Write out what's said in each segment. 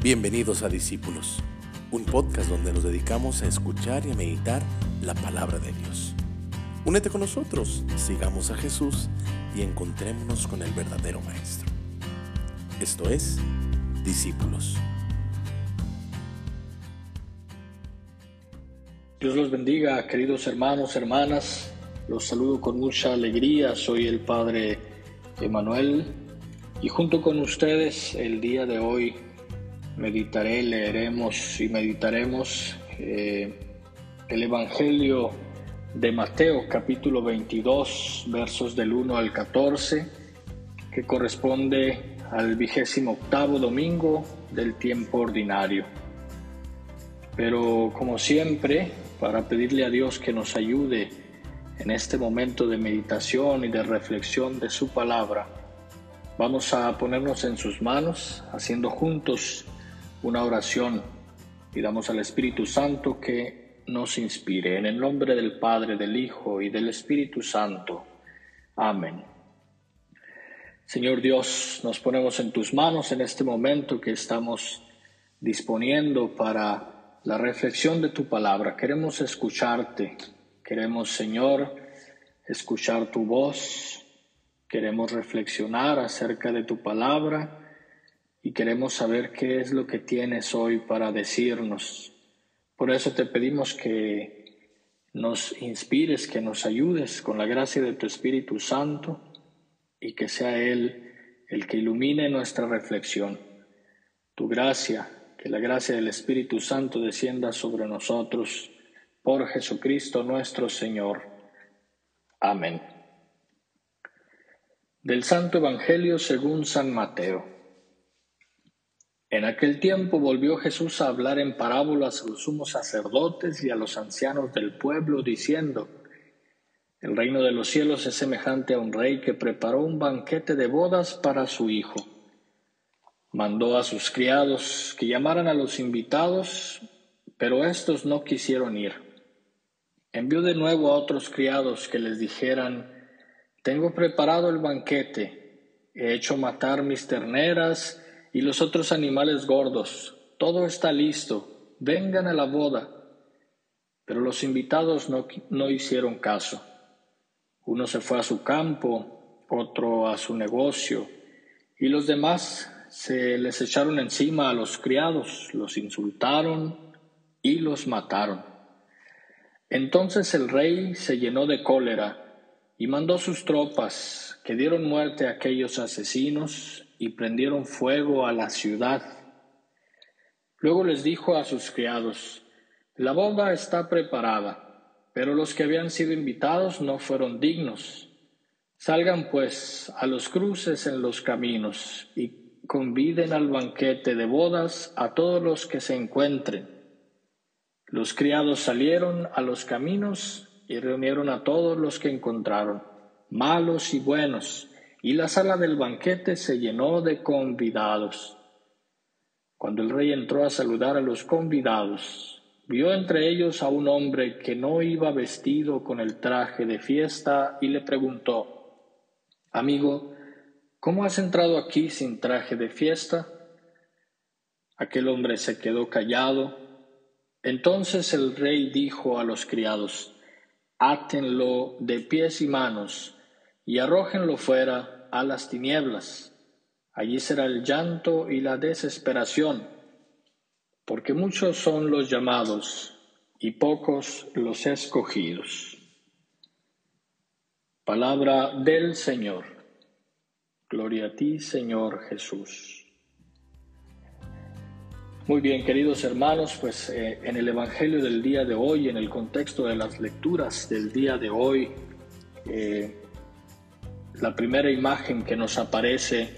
Bienvenidos a Discípulos, un podcast donde nos dedicamos a escuchar y a meditar la palabra de Dios. Únete con nosotros, sigamos a Jesús y encontrémonos con el verdadero Maestro. Esto es Discípulos. Dios los bendiga, queridos hermanos, hermanas. Los saludo con mucha alegría. Soy el Padre Emanuel y junto con ustedes el día de hoy meditaré, leeremos y meditaremos eh, el Evangelio de Mateo capítulo 22 versos del 1 al 14 que corresponde al vigésimo octavo domingo del tiempo ordinario. Pero como siempre, para pedirle a Dios que nos ayude en este momento de meditación y de reflexión de su palabra, vamos a ponernos en sus manos haciendo juntos una oración. Pidamos al Espíritu Santo que nos inspire. En el nombre del Padre, del Hijo y del Espíritu Santo. Amén. Señor Dios, nos ponemos en tus manos en este momento que estamos disponiendo para la reflexión de tu palabra. Queremos escucharte. Queremos, Señor, escuchar tu voz. Queremos reflexionar acerca de tu palabra y queremos saber qué es lo que tienes hoy para decirnos. Por eso te pedimos que nos inspires, que nos ayudes con la gracia de tu Espíritu Santo y que sea Él el que ilumine nuestra reflexión. Tu gracia, que la gracia del Espíritu Santo descienda sobre nosotros por Jesucristo nuestro Señor. Amén. Del Santo Evangelio según San Mateo. En aquel tiempo volvió Jesús a hablar en parábolas a los sumos sacerdotes y a los ancianos del pueblo, diciendo, El reino de los cielos es semejante a un rey que preparó un banquete de bodas para su hijo. Mandó a sus criados que llamaran a los invitados, pero éstos no quisieron ir. Envió de nuevo a otros criados que les dijeran, Tengo preparado el banquete, he hecho matar mis terneras, y los otros animales gordos. Todo está listo. Vengan a la boda. Pero los invitados no, no hicieron caso. Uno se fue a su campo, otro a su negocio, y los demás se les echaron encima a los criados, los insultaron y los mataron. Entonces el rey se llenó de cólera y mandó sus tropas, que dieron muerte a aquellos asesinos y prendieron fuego a la ciudad. Luego les dijo a sus criados, La boda está preparada, pero los que habían sido invitados no fueron dignos. Salgan pues a los cruces en los caminos y conviden al banquete de bodas a todos los que se encuentren. Los criados salieron a los caminos y reunieron a todos los que encontraron, malos y buenos, y la sala del banquete se llenó de convidados. Cuando el rey entró a saludar a los convidados, vio entre ellos a un hombre que no iba vestido con el traje de fiesta y le preguntó, Amigo, ¿cómo has entrado aquí sin traje de fiesta? Aquel hombre se quedó callado. Entonces el rey dijo a los criados, Átenlo de pies y manos y arrójenlo fuera a las tinieblas. Allí será el llanto y la desesperación, porque muchos son los llamados y pocos los escogidos. Palabra del Señor. Gloria a ti, Señor Jesús. Muy bien, queridos hermanos, pues eh, en el Evangelio del día de hoy, en el contexto de las lecturas del día de hoy, eh, la primera imagen que nos aparece,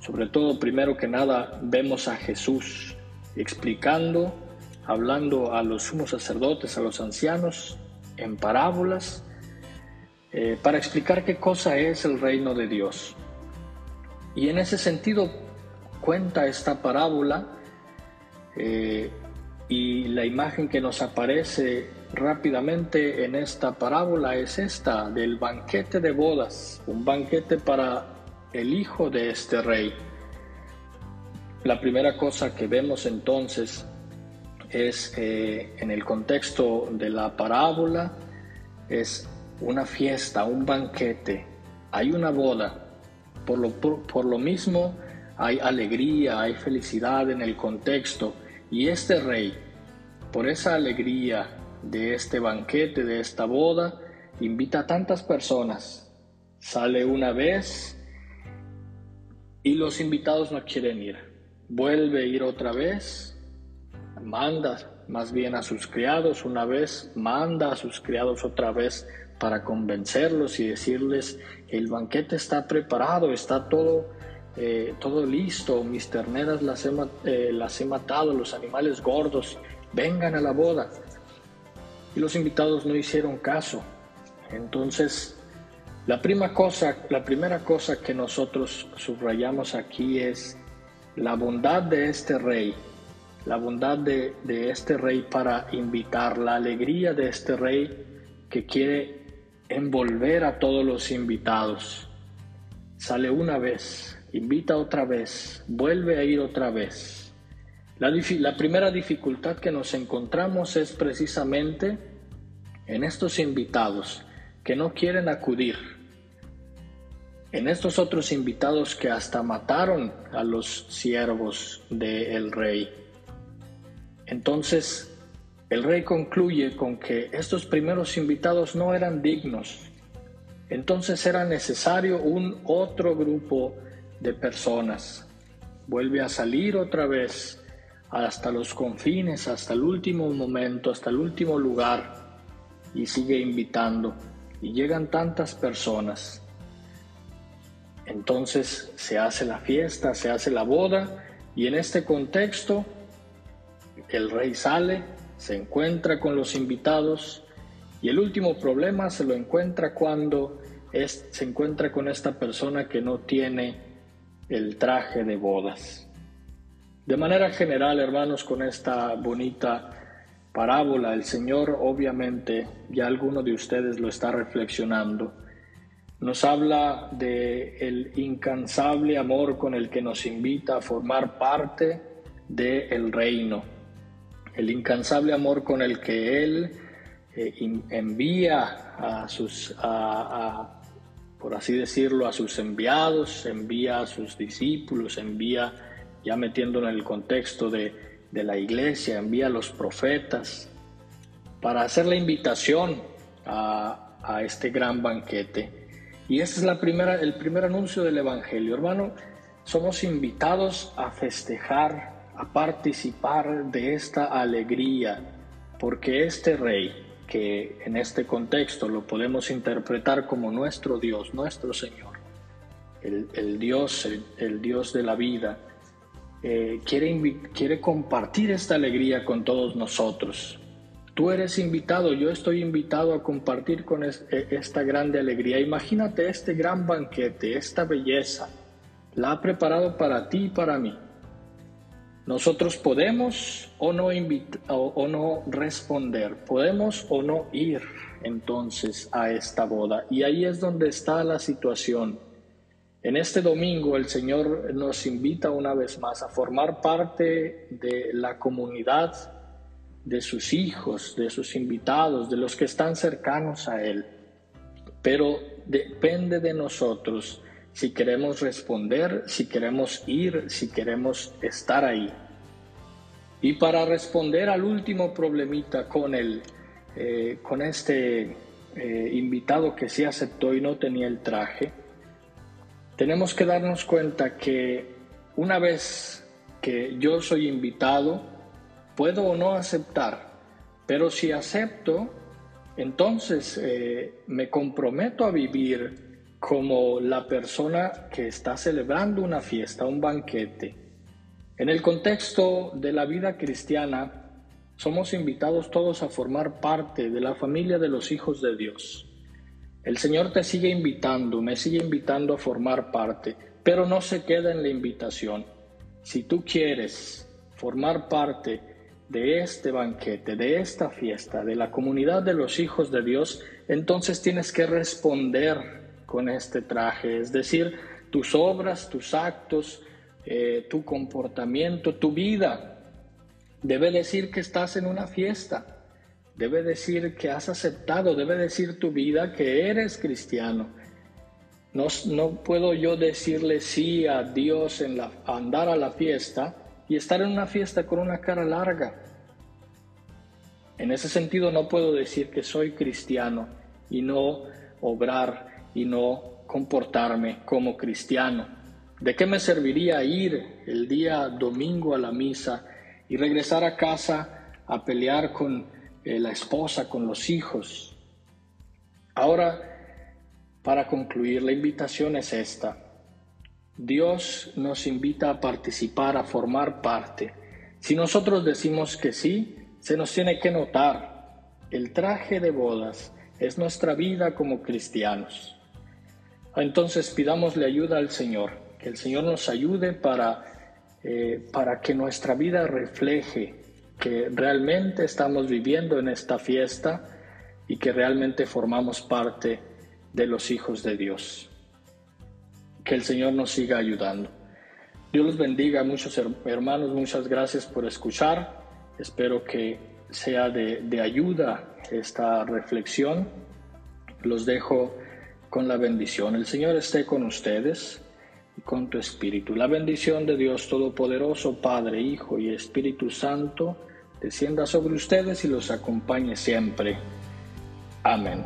sobre todo primero que nada, vemos a Jesús explicando, hablando a los sumos sacerdotes, a los ancianos, en parábolas, eh, para explicar qué cosa es el reino de Dios. Y en ese sentido cuenta esta parábola eh, y la imagen que nos aparece rápidamente en esta parábola es esta del banquete de bodas, un banquete para el hijo de este rey. La primera cosa que vemos entonces es eh, en el contexto de la parábola, es una fiesta, un banquete, hay una boda. Por lo, por lo mismo hay alegría, hay felicidad en el contexto. Y este rey, por esa alegría de este banquete, de esta boda, invita a tantas personas. Sale una vez y los invitados no quieren ir. Vuelve a ir otra vez, manda más bien a sus criados una vez, manda a sus criados otra vez para convencerlos y decirles el banquete está preparado, está todo, eh, todo listo, mis terneras las he, eh, las he matado, los animales gordos, vengan a la boda. Y los invitados no hicieron caso. Entonces, la, prima cosa, la primera cosa que nosotros subrayamos aquí es la bondad de este rey, la bondad de, de este rey para invitar, la alegría de este rey que quiere envolver a todos los invitados. Sale una vez, invita otra vez, vuelve a ir otra vez. La, primera dificultad que nos encontramos es precisamente en estos invitados que no quieren acudir, en estos otros invitados que hasta mataron a los siervos del rey. Entonces, el rey concluye con que estos primeros invitados no eran dignos. Entonces era necesario un otro grupo de personas. Vuelve a salir otra vez hasta los confines, hasta el último momento, hasta el último lugar y sigue invitando. Y llegan tantas personas. Entonces se hace la fiesta, se hace la boda y en este contexto el rey sale se encuentra con los invitados y el último problema se lo encuentra cuando se encuentra con esta persona que no tiene el traje de bodas. De manera general, hermanos, con esta bonita parábola, el Señor obviamente, ya alguno de ustedes lo está reflexionando, nos habla de el incansable amor con el que nos invita a formar parte del reino. El incansable amor con el que Él eh, envía a sus, por así decirlo, a sus enviados, envía a sus discípulos, envía, ya metiéndolo en el contexto de, la iglesia, envía a los profetas para hacer la invitación a, a este gran banquete. Y este es la primera, el primer anuncio del Evangelio. Hermano, somos invitados a festejar a participar de esta alegría, porque este rey, que en este contexto lo podemos interpretar como nuestro Dios, nuestro Señor, el, Dios, el, Dios de la vida, eh, quiere, quiere compartir esta alegría con todos nosotros. Tú eres invitado, yo estoy invitado a compartir con e, esta grande alegría. Imagínate este gran banquete, esta belleza. La ha preparado para ti y para mí. Nosotros podemos o no, o, no responder, podemos o no ir entonces a esta boda. Y ahí es donde está la situación. En este domingo el Señor nos invita una vez más a formar parte de la comunidad de sus hijos, de sus invitados, de los que están cercanos a Él. Pero depende de nosotros si queremos responder, si queremos ir, si queremos estar ahí. Y para responder al último problemita con, el, eh, con este eh, invitado que sí aceptó y no tenía el traje, tenemos que darnos cuenta que una vez que yo soy invitado, puedo o no aceptar, pero si acepto, entonces eh, me comprometo a vivir como la persona que está celebrando una fiesta, un banquete. En el contexto de la vida cristiana, somos invitados todos a formar parte de la familia de los hijos de Dios. El Señor te sigue invitando, me sigue invitando a formar parte, pero no se queda en la invitación. Si tú quieres formar parte de este banquete, de esta fiesta, de la comunidad de los hijos de Dios, entonces tienes que responder con este traje, es decir, tus obras, tus actos, eh, tu comportamiento, tu vida. Debe decir que estás en una fiesta. Debe decir que has aceptado, debe decir tu vida que eres cristiano. No, no puedo yo decirle sí a Dios en la, andar a la fiesta y estar en una fiesta con una cara larga. En ese sentido no puedo decir que soy cristiano y no obrar y no comportarme como cristiano. ¿De qué me serviría ir el día domingo a la misa y regresar a casa a pelear con eh, la esposa, con los hijos? Ahora, para concluir, la invitación es esta. Dios nos invita a participar, a formar parte. Si nosotros decimos que sí, se nos tiene que notar, el traje de bodas es nuestra vida como cristianos. Entonces pidámosle ayuda al Señor, que el Señor nos ayude para, eh, para que nuestra vida refleje que realmente estamos viviendo en esta fiesta y que realmente formamos parte de los hijos de Dios. Que el Señor nos siga ayudando. Dios los bendiga, muchos hermanos, muchas gracias por escuchar. Espero que sea de, ayuda esta reflexión. Los dejo con la bendición. El Señor esté con ustedes con tu espíritu. La bendición de Dios Todopoderoso, Padre, Hijo y Espíritu Santo, descienda sobre ustedes y los acompañe siempre. Amén.